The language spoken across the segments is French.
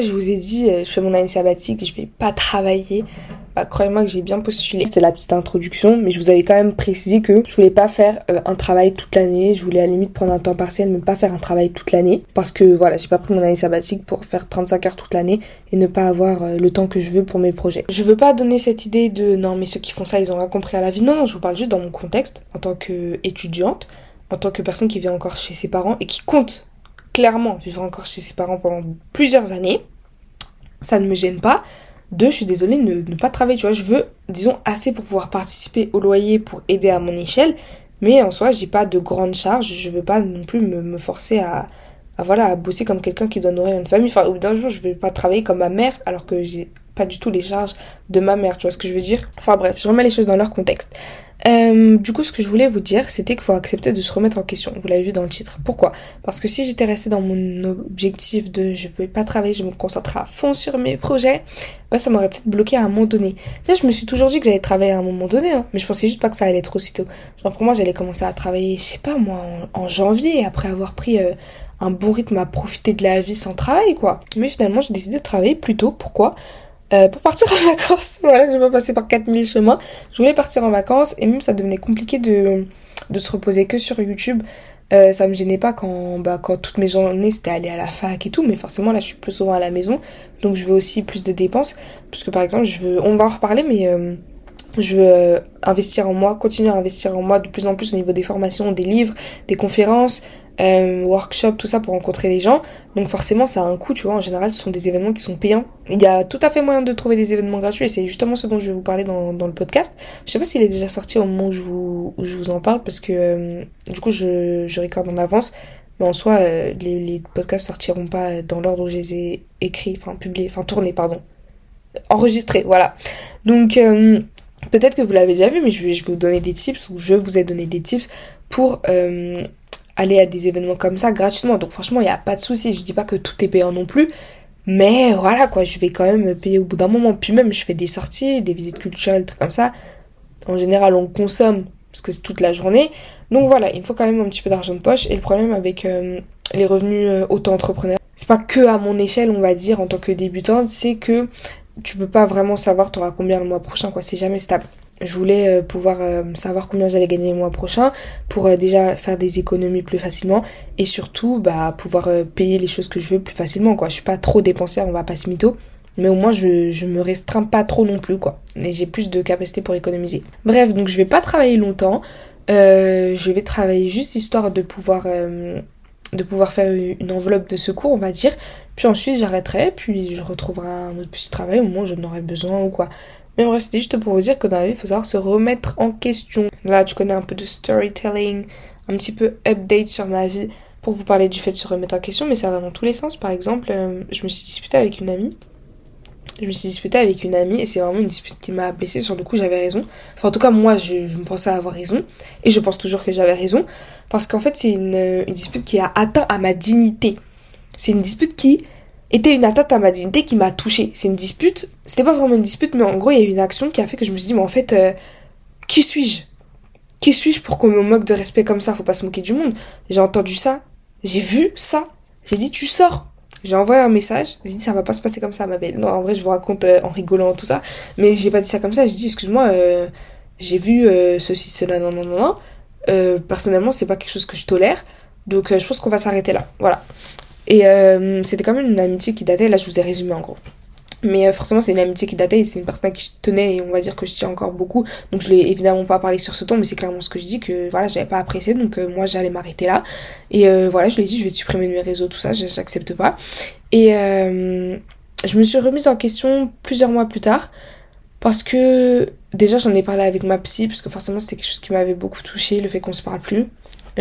Je vous ai dit, euh, je fais mon année sabbatique, je vais pas travailler. Bah, croyez-moi que j'ai bien postulé. C'était la petite introduction, mais je vous avais quand même précisé que je voulais pas faire euh, un travail toute l'année. Je voulais à la limite prendre un temps partiel, mais pas faire un travail toute l'année. Parce que voilà, j'ai pas pris mon année sabbatique pour faire 35 heures toute l'année et ne pas avoir euh, le temps que je veux pour mes projets. Je veux pas donner cette idée de non, mais ceux qui font ça, ils ont rien compris à la vie. Non, non, je vous parle juste dans mon contexte, en tant qu'étudiante, en tant que personne qui vit encore chez ses parents et qui compte clairement vivre encore chez ses parents pendant plusieurs années. Ça ne me gêne pas. Deux, je suis désolée de ne, pas travailler, tu vois. Je veux, disons, assez pour pouvoir participer au loyer pour aider à mon échelle. Mais en soi, j'ai pas de grandes charges. Je veux pas non plus me, forcer à, à bosser comme quelqu'un qui doit nourrir une famille. Enfin, au bout d'un jour, je vais pas travailler comme ma mère alors que j'ai pas du tout les charges de ma mère. Tu vois ce que je veux dire? Enfin bref, je remets les choses dans leur contexte. Euh, du coup, ce que je voulais vous dire, c'était qu'il faut accepter de se remettre en question. Vous l'avez vu dans le titre. Pourquoi? Parce que si j'étais restée dans mon objectif de je veux pas travailler, je me concentrer à fond sur mes projets, bah ça m'aurait peut-être bloqué à un moment donné. Là, je me suis toujours dit que j'allais travailler à un moment donné, hein, mais je pensais juste pas que ça allait être aussitôt. Genre pour moi, j'allais commencer à travailler, je sais pas moi, en, janvier, après avoir pris euh, un bon rythme à profiter de la vie sans travail, quoi. Mais finalement, j'ai décidé de travailler plus tôt. Pourquoi? Euh, pour partir en vacances. Voilà, je vais pas passer par 4000 chemins. Je voulais partir en vacances et même ça devenait compliqué de, de se reposer que sur YouTube. Euh, ça me gênait pas quand, bah, quand toutes mes journées c'était aller à la fac et tout, mais forcément là je suis plus souvent à la maison, donc je veux aussi plus de dépenses. Parce que par exemple, je veux, on va en reparler, mais euh, je veux euh, investir en moi, continuer à investir en moi de plus en plus au niveau des formations, des livres, des conférences, euh, workshop, tout ça pour rencontrer des gens. Donc forcément, ça a un coût, tu vois. En général, ce sont des événements qui sont payants. Il y a tout à fait moyen de trouver des événements gratuits et c'est justement ce dont je vais vous parler dans, dans le podcast. Je sais pas s'il est déjà sorti au moment où je vous, où je vous en parle parce que euh, du coup, je, je recorde en avance. Mais en soi, euh, les, les podcasts sortiront pas dans l'ordre où je les ai écrits, enfin publiés, enfin tournés, pardon. Enregistrés, voilà. Donc... Peut-être que vous l'avez déjà vu, mais je vais, je vais vous donner des tips, ou je vous ai donné des tips pour aller à des événements comme ça gratuitement. Donc franchement, il n'y a pas de souci. Je dis pas que tout est payant non plus. Mais voilà quoi, je vais quand même payer au bout d'un moment. Puis même, je fais des sorties, des visites culturelles, trucs comme ça. En général, on consomme parce que c'est toute la journée. Donc voilà, il faut quand même un petit peu d'argent de poche. Et le problème avec euh, les revenus euh, auto-entrepreneurs, c'est pas que à mon échelle, on va dire, en tant que débutante, c'est que tu peux pas vraiment savoir t'auras combien le mois prochain, quoi. C'est jamais stable je voulais euh, pouvoir euh, savoir combien j'allais gagner le mois prochain pour euh, déjà faire des économies plus facilement et surtout bah pouvoir payer les choses que je veux plus facilement quoi. Je suis pas trop dépensière on va pas se mytho mais au moins je, je me restreins pas trop non plus quoi. Et j'ai plus de capacité pour économiser. Bref donc je vais pas travailler longtemps je vais travailler juste histoire de pouvoir de pouvoir faire une enveloppe de secours on va dire. Puis ensuite j'arrêterai puis je retrouverai un autre petit travail au moins je n'aurai besoin ou quoi mais bref, c'était juste pour vous dire que dans la vie, il faut savoir se remettre en question. Là, tu connais un peu de storytelling, un petit peu update sur ma vie pour vous parler du fait de se remettre en question, mais ça va dans tous les sens. Par exemple, euh, je me suis disputée avec une amie. Je me suis disputée avec une amie et c'est vraiment une dispute qui m'a blessée. Sur le coup, j'avais raison. Enfin, en tout cas, moi, je, me pensais avoir raison. Et je pense toujours que j'avais raison. Parce qu'en fait, c'est une dispute qui a atteint à ma dignité. C'est une dispute qui était une atteinte à ma dignité qui m'a touchée. C'est une dispute, c'était pas vraiment une dispute, mais en gros, il y a eu une action qui a fait que je me suis dit, mais en fait, euh, qui suis-je? Qui suis-je pour qu'on me moque de respect comme ça? Faut pas se moquer du monde. J'ai entendu ça, j'ai vu ça, j'ai dit, tu sors. J'ai envoyé un message, j'ai dit, ça va pas se passer comme ça, ma belle. Non, en vrai, je vous raconte euh, en rigolant tout ça, mais j'ai pas dit ça comme ça, j'ai dit, excuse-moi, euh, j'ai vu ceci, cela, non, non, non, non. personnellement, c'est pas quelque chose que je tolère. Donc je pense qu'on va s'arrêter là. Voilà. Et euh, c'était quand même une amitié qui datait, là je vous ai résumé en gros. Mais euh, forcément c'est une amitié qui datait et c'est une personne à qui je tenais et on va dire que je tiens encore beaucoup. Donc je l'ai évidemment pas parlé sur ce ton mais c'est clairement ce que je dis que voilà j'avais pas apprécié donc euh, moi j'allais m'arrêter là. Et voilà je lui ai dit je vais supprimer de mes réseaux tout ça, j'accepte pas. Et je me suis remise en question plusieurs mois plus tard parce que déjà j'en ai parlé avec ma psy parce que forcément c'était quelque chose qui m'avait beaucoup touché le fait qu'on se parle plus euh,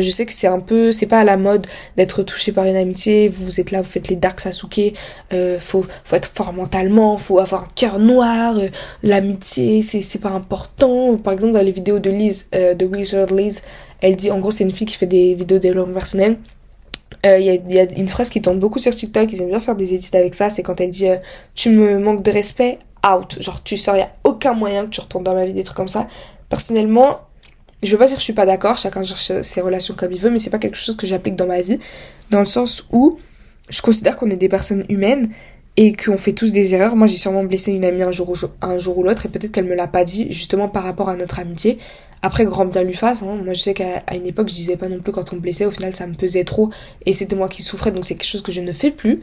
je sais que c'est un peu, c'est pas à la mode d'être touché par une amitié. Vous êtes là, vous faites les dark Sasuke. Euh, faut, faut être fort mentalement, faut avoir un cœur noir. Euh, l'amitié, c'est, c'est pas important. Par exemple, dans les vidéos de Liz, euh, de Wizard Liz, elle dit, en gros, c'est une fille qui fait des vidéos de développement personnel. Il y, a, y, a, une phrase qui tombe beaucoup sur TikTok, ils aiment bien faire des édits avec ça, c'est quand elle dit Tu me manques de respect, out. Genre, tu sors, il a aucun moyen que tu retournes dans ma vie, des trucs comme ça. Personnellement, je veux pas dire que je suis pas d'accord, chacun cherche ses relations comme il veut, mais c'est pas quelque chose que j'applique dans ma vie, dans le sens où je considère qu'on est des personnes humaines et qu'on fait tous des erreurs. Moi, j'ai sûrement blessé une amie un jour ou, l'autre et peut-être qu'elle me l'a pas dit justement par rapport à notre amitié. Après, grand bien lui fasse. Hein. Moi, je sais qu'à une époque, je disais pas non plus quand on me blessait. Au final, ça me pesait trop et c'était moi qui souffrais, donc c'est quelque chose que je ne fais plus.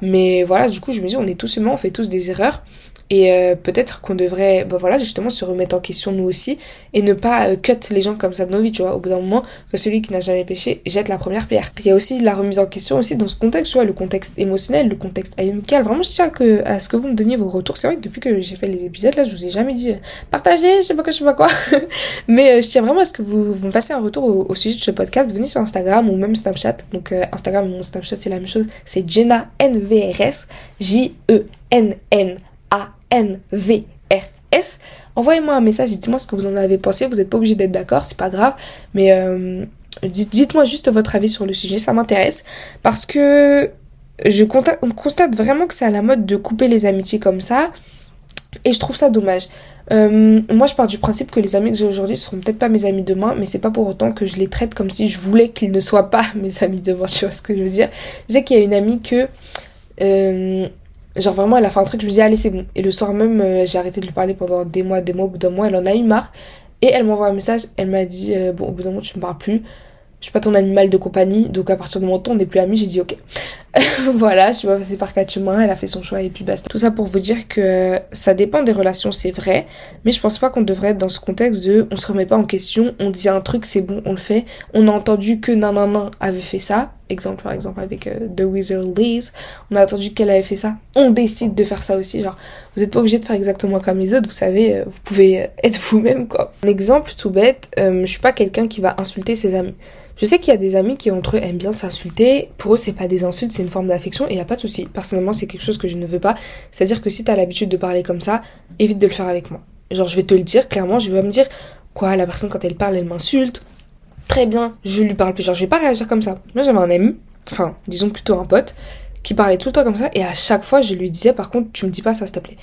Mais voilà, du coup, je me dis, on est tous humains, on fait tous des erreurs. Et euh, peut-être qu'on devrait, bah voilà, justement se remettre en question nous aussi et ne pas euh, cut les gens comme ça de nos vies, tu vois. Au bout d'un moment, que celui qui n'a jamais péché jette la première pierre. Il y a aussi la remise en question aussi dans ce contexte, tu vois, le contexte émotionnel, le contexte amical. Vraiment, je tiens que, à ce que vous me donniez vos retours. C'est vrai que depuis que j'ai fait les épisodes, là, je vous ai jamais dit euh, partagez, je sais pas quoi, je sais pas quoi. Mais je tiens vraiment à ce que vous, vous me fassiez un retour au, sujet de ce podcast. Venez sur Instagram ou même Snapchat. Donc, Instagram mon Snapchat, c'est la même chose. C'est Jenna NVRS. J-E-N-N. N-V-R-S. Envoyez-moi un message dites-moi ce que vous en avez pensé. Vous n'êtes pas obligé d'être d'accord, c'est pas grave. Mais euh, dites-moi juste votre avis sur le sujet, ça m'intéresse. Parce que je constate vraiment que c'est à la mode de couper les amitiés comme ça. Et je trouve ça dommage. Euh, moi, je pars du principe que les amis que j'ai aujourd'hui seront peut-être pas mes amis demain, mais c'est pas pour autant que je les traite comme si je voulais qu'ils ne soient pas mes amis demain. Tu vois ce que je veux dire? Je sais qu'il y a une amie que euh, Genre vraiment, elle a fait un truc, je me dis, allez, c'est bon. Et le soir même, euh, j'ai arrêté de lui parler pendant des mois, des mois, au bout d'un mois, elle en a eu marre. Et elle m'envoie un message, elle m'a dit, euh, bon, au bout d'un moment, tu me parles plus je suis pas ton animal de compagnie, donc à partir de mon temps on n'est plus amis, j'ai dit ok. voilà, je suis pas passée par quatre chemins, elle a fait son choix et puis basta. Tout ça pour vous dire que ça dépend des relations, c'est vrai, mais je pense pas qu'on devrait être dans ce contexte de on se remet pas en question, on dit un truc, c'est bon, on le fait. On a entendu que nanana avait fait ça, exemple par exemple avec euh, The Wizard Liz, on a entendu qu'elle avait fait ça, on décide de faire ça aussi, genre vous êtes pas obligé de faire exactement comme les autres, vous savez, euh, vous pouvez être vous-même quoi. Un exemple tout bête, euh, je suis pas quelqu'un qui va insulter ses amis. Je sais qu'il y a des amis qui entre eux aiment bien s'insulter. Pour eux, c'est pas des insultes, c'est une forme d'affection et y a pas de souci. Personnellement, c'est quelque chose que je ne veux pas. C'est-à-dire que si t'as l'habitude de parler comme ça, évite de le faire avec moi. Genre, je vais te le dire clairement, je vais me dire quoi, la personne quand elle parle, elle m'insulte. Très bien, je lui parle plus. Genre, je vais pas réagir comme ça. Moi, j'avais un ami, enfin, disons plutôt un pote, qui parlait tout le temps comme ça et à chaque fois, je lui disais par contre, tu me dis pas ça, s'il te plaît.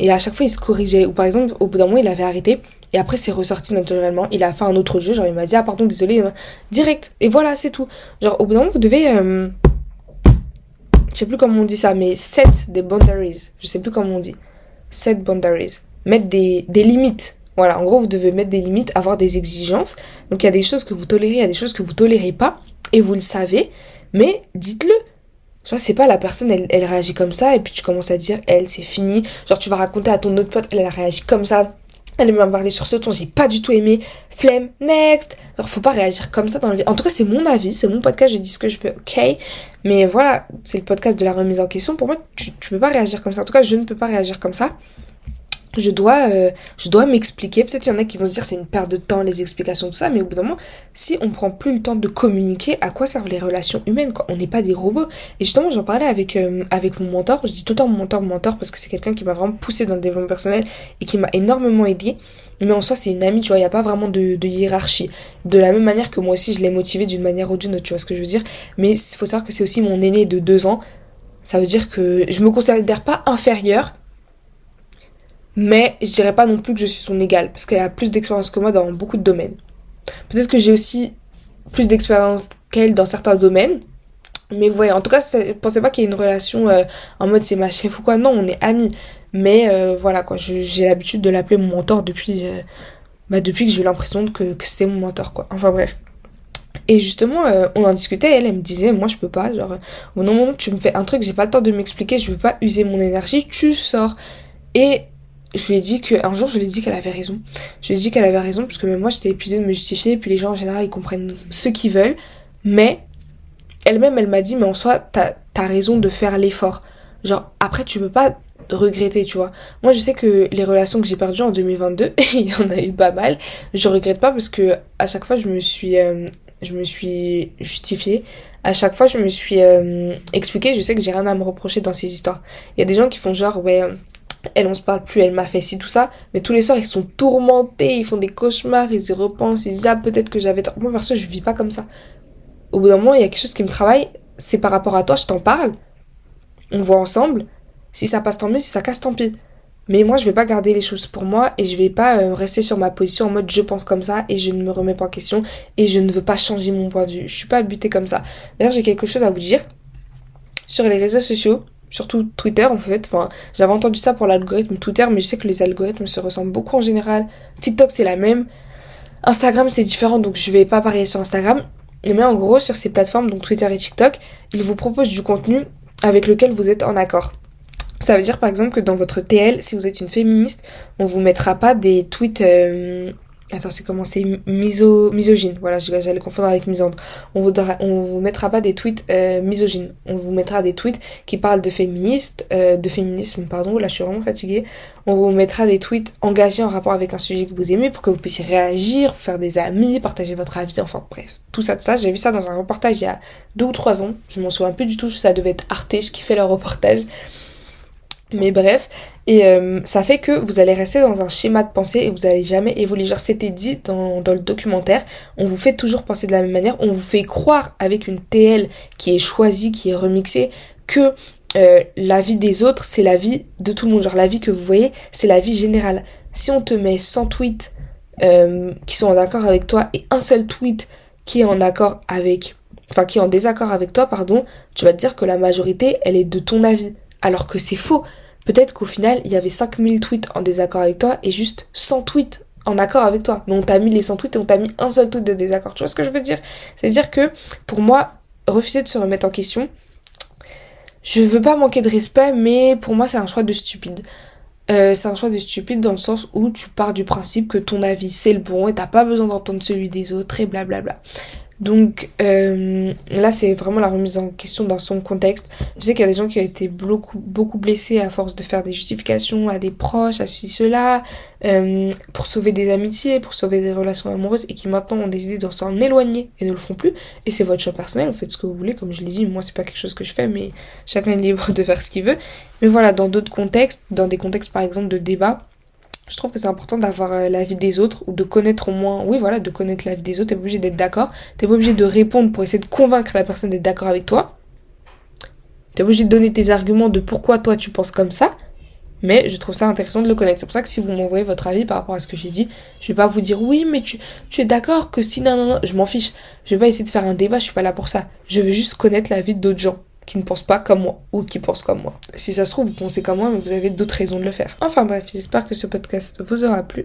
Et à chaque fois, il se corrigeait. Ou par exemple, au bout d'un moment, il avait arrêté. Et après, c'est ressorti naturellement. Il a fait un autre jeu. Genre, il m'a dit, ah, pardon, désolé. Euh, direct. Et voilà, c'est tout. Genre, au bout d'un moment, vous devez. Euh... Je sais plus comment on dit ça, mais set des boundaries. Je sais plus comment on dit. Set boundaries. Mettre des, des limites. Voilà, en gros, vous devez mettre des limites, avoir des exigences. Donc, il y a des choses que vous tolérez, il y a des choses que vous tolérez pas. Et vous le savez. Mais dites-le. Genre, c'est pas la personne, elle, elle réagit comme ça, et puis tu commences à dire, elle, c'est fini. Genre, tu vas raconter à ton autre pote, elle, elle réagit comme ça. Elle m'a parlé sur ce ton, j'ai pas du tout aimé. Flemme, next. Alors, faut pas réagir comme ça dans vie. En tout cas, c'est mon avis, c'est mon podcast, j'ai dit ce que je veux, ok. Mais voilà, c'est le podcast de la remise en question. Pour moi, tu, tu peux pas réagir comme ça. En tout cas, je ne peux pas réagir comme ça je dois euh, je dois m'expliquer. Peut-être il y en a qui vont se dire c'est une perte de temps les explications tout ça mais au bout d'un moment si on prend plus le temps de communiquer à quoi servent les relations humaines quoi? On n'est pas des robots. Et justement j'en parlais avec euh, avec mon mentor. Je dis tout le temps mon mentor mon mentor parce que c'est quelqu'un qui m'a vraiment poussé dans le développement personnel et qui m'a énormément aidé. Mais en soi c'est une amie tu vois. Il y a pas vraiment de, de hiérarchie. De la même manière que moi aussi je l'ai motivé d'une manière ou d'une autre tu vois ce que je veux dire? Mais il faut savoir que c'est aussi mon aîné de deux ans. Ça veut dire que je me considère pas inférieure mais je dirais pas non plus que je suis son égale, parce qu'elle a plus d'expérience que moi dans beaucoup de domaines. Peut-être que j'ai aussi plus d'expérience qu'elle dans certains domaines, mais voyez, en tout cas, pensez pas qu'il y ait une relation euh, en mode c'est ma chef ou quoi? Non, on est amis. Mais euh, voilà quoi, j'ai l'habitude de l'appeler mon mentor depuis, euh, bah, depuis que j'ai eu l'impression que, que c'était mon mentor quoi. Enfin bref. Et justement, on en discutait, elle, elle me disait, moi je peux pas, genre, au moment où tu me fais un truc, j'ai pas le temps de m'expliquer, je veux pas user mon énergie, tu sors. Et je lui ai dit que un jour je lui ai dit qu'elle avait raison. Je lui ai dit qu'elle avait raison parce que même moi j'étais épuisée de me justifier et puis les gens en général ils comprennent ce qu'ils veulent. Mais elle-même elle m'a dit mais en soi t'as as raison de faire l'effort. Genre après tu peux pas regretter tu vois. Moi je sais que les relations que j'ai perdues en 2022 il y en a eu pas mal. Je regrette pas parce que à chaque fois je me suis euh, je me suis justifiée. À chaque fois je me suis euh, expliquée. Je sais que j'ai rien à me reprocher dans ces histoires. Il y a des gens qui font genre ouais elle on se parle plus, elle m'a fait ci, tout ça, mais tous les soirs ils sont tourmentés, ils font des cauchemars, ils y repensent, ils disent ah peut-être que j'avais... Moi perso je vis pas comme ça. Au bout d'un moment il y a quelque chose qui me travaille, c'est par rapport à toi, je t'en parle, on voit ensemble, si ça passe tant mieux, si ça casse tant pis. Mais moi je vais pas garder les choses pour moi et je vais pas euh, rester sur ma position en mode je pense comme ça et je ne me remets pas en question et je ne veux pas changer mon point de vue. Je suis pas butée comme ça. D'ailleurs j'ai quelque chose à vous dire. Sur les réseaux sociaux, surtout Twitter en fait. J'avais entendu ça pour l'algorithme Twitter, mais je sais que les algorithmes se ressemblent beaucoup en général. TikTok c'est la même. Instagram c'est différent, donc je vais pas parier sur Instagram. Mais en gros, sur ces plateformes, donc Twitter et TikTok, ils vous proposent du contenu avec lequel vous êtes en accord. Ça veut dire par exemple que dans votre TL, si vous êtes une féministe, on vous mettra pas des tweets euh, Attends, c'est comment C'est miso, misogyne. Voilà, j'allais confondre avec misandre. On vous, on vous mettra pas des tweets euh, misogynes. On vous mettra des tweets qui parlent de féministes, euh, de féminisme, pardon. Là, je suis vraiment fatiguée. On vous mettra des tweets engagés en rapport avec un sujet que vous aimez pour que vous puissiez réagir, faire des amis, partager votre avis. Enfin, bref, tout ça, tout ça. J'ai vu ça dans un reportage il y a deux ou trois ans. Je m'en souviens plus du tout. Ça devait être Arte, je kiffais leur reportage. Mais bref, et euh, ça fait que vous allez rester dans un schéma de pensée et vous allez jamais évoluer. Genre c'était dit dans, le documentaire, on vous fait toujours penser de la même manière, on vous fait croire avec une TL qui est choisie, qui est remixée, que euh, la vie des autres, c'est la vie de tout le monde. Genre la vie que vous voyez, c'est la vie générale. Si on te met 100 tweets euh, qui sont en accord avec toi et un seul tweet qui est en accord avec... Enfin, qui est en désaccord avec toi, pardon, tu vas te dire que la majorité, elle est de ton avis. Alors que c'est faux. Peut-être qu'au final, il y avait 5000 tweets en désaccord avec toi et juste 100 tweets en accord avec toi. Mais on t'a mis les 100 tweets et on t'a mis un seul tweet de désaccord. Tu vois ce que je veux dire? C'est-à-dire que, pour moi, refuser de se remettre en question, je veux pas manquer de respect, mais pour moi, c'est un choix de stupide. Euh, c'est un choix de stupide dans le sens où tu pars du principe que ton avis c'est le bon et t'as pas besoin d'entendre celui des autres et blablabla. Donc euh, là, c'est vraiment la remise en question dans son contexte. Je sais qu'il y a des gens qui ont été beaucoup, beaucoup blessés à force de faire des justifications à des proches, à ceci, cela, euh, pour sauver des amitiés, pour sauver des relations amoureuses, et qui maintenant ont décidé de s'en éloigner et ne le font plus. Et c'est votre choix personnel, vous faites ce que vous voulez, comme je l'ai dit, moi c'est pas quelque chose que je fais, mais chacun est libre de faire ce qu'il veut. Mais voilà, dans d'autres contextes, dans des contextes par exemple de débat, je trouve que c'est important d'avoir euh, l'avis des autres ou de connaître au moins, oui voilà, de connaître l'avis des autres. T'es pas obligé d'être d'accord. T'es pas obligé de répondre pour essayer de convaincre la personne d'être d'accord avec toi. T'es obligé de donner tes arguments de pourquoi toi tu penses comme ça. Mais je trouve ça intéressant de le connaître. C'est pour ça que si vous m'envoyez votre avis par rapport à ce que j'ai dit, je vais pas vous dire oui, mais tu, tu es d'accord que si non, non, non, je m'en fiche. Je vais pas essayer de faire un débat, je suis pas là pour ça. Je veux juste connaître l'avis d'autres gens qui ne pensent pas comme moi ou qui pensent comme moi. Si ça se trouve, vous pensez comme moi, mais vous avez d'autres raisons de le faire. Enfin bref, j'espère que ce podcast vous aura plu.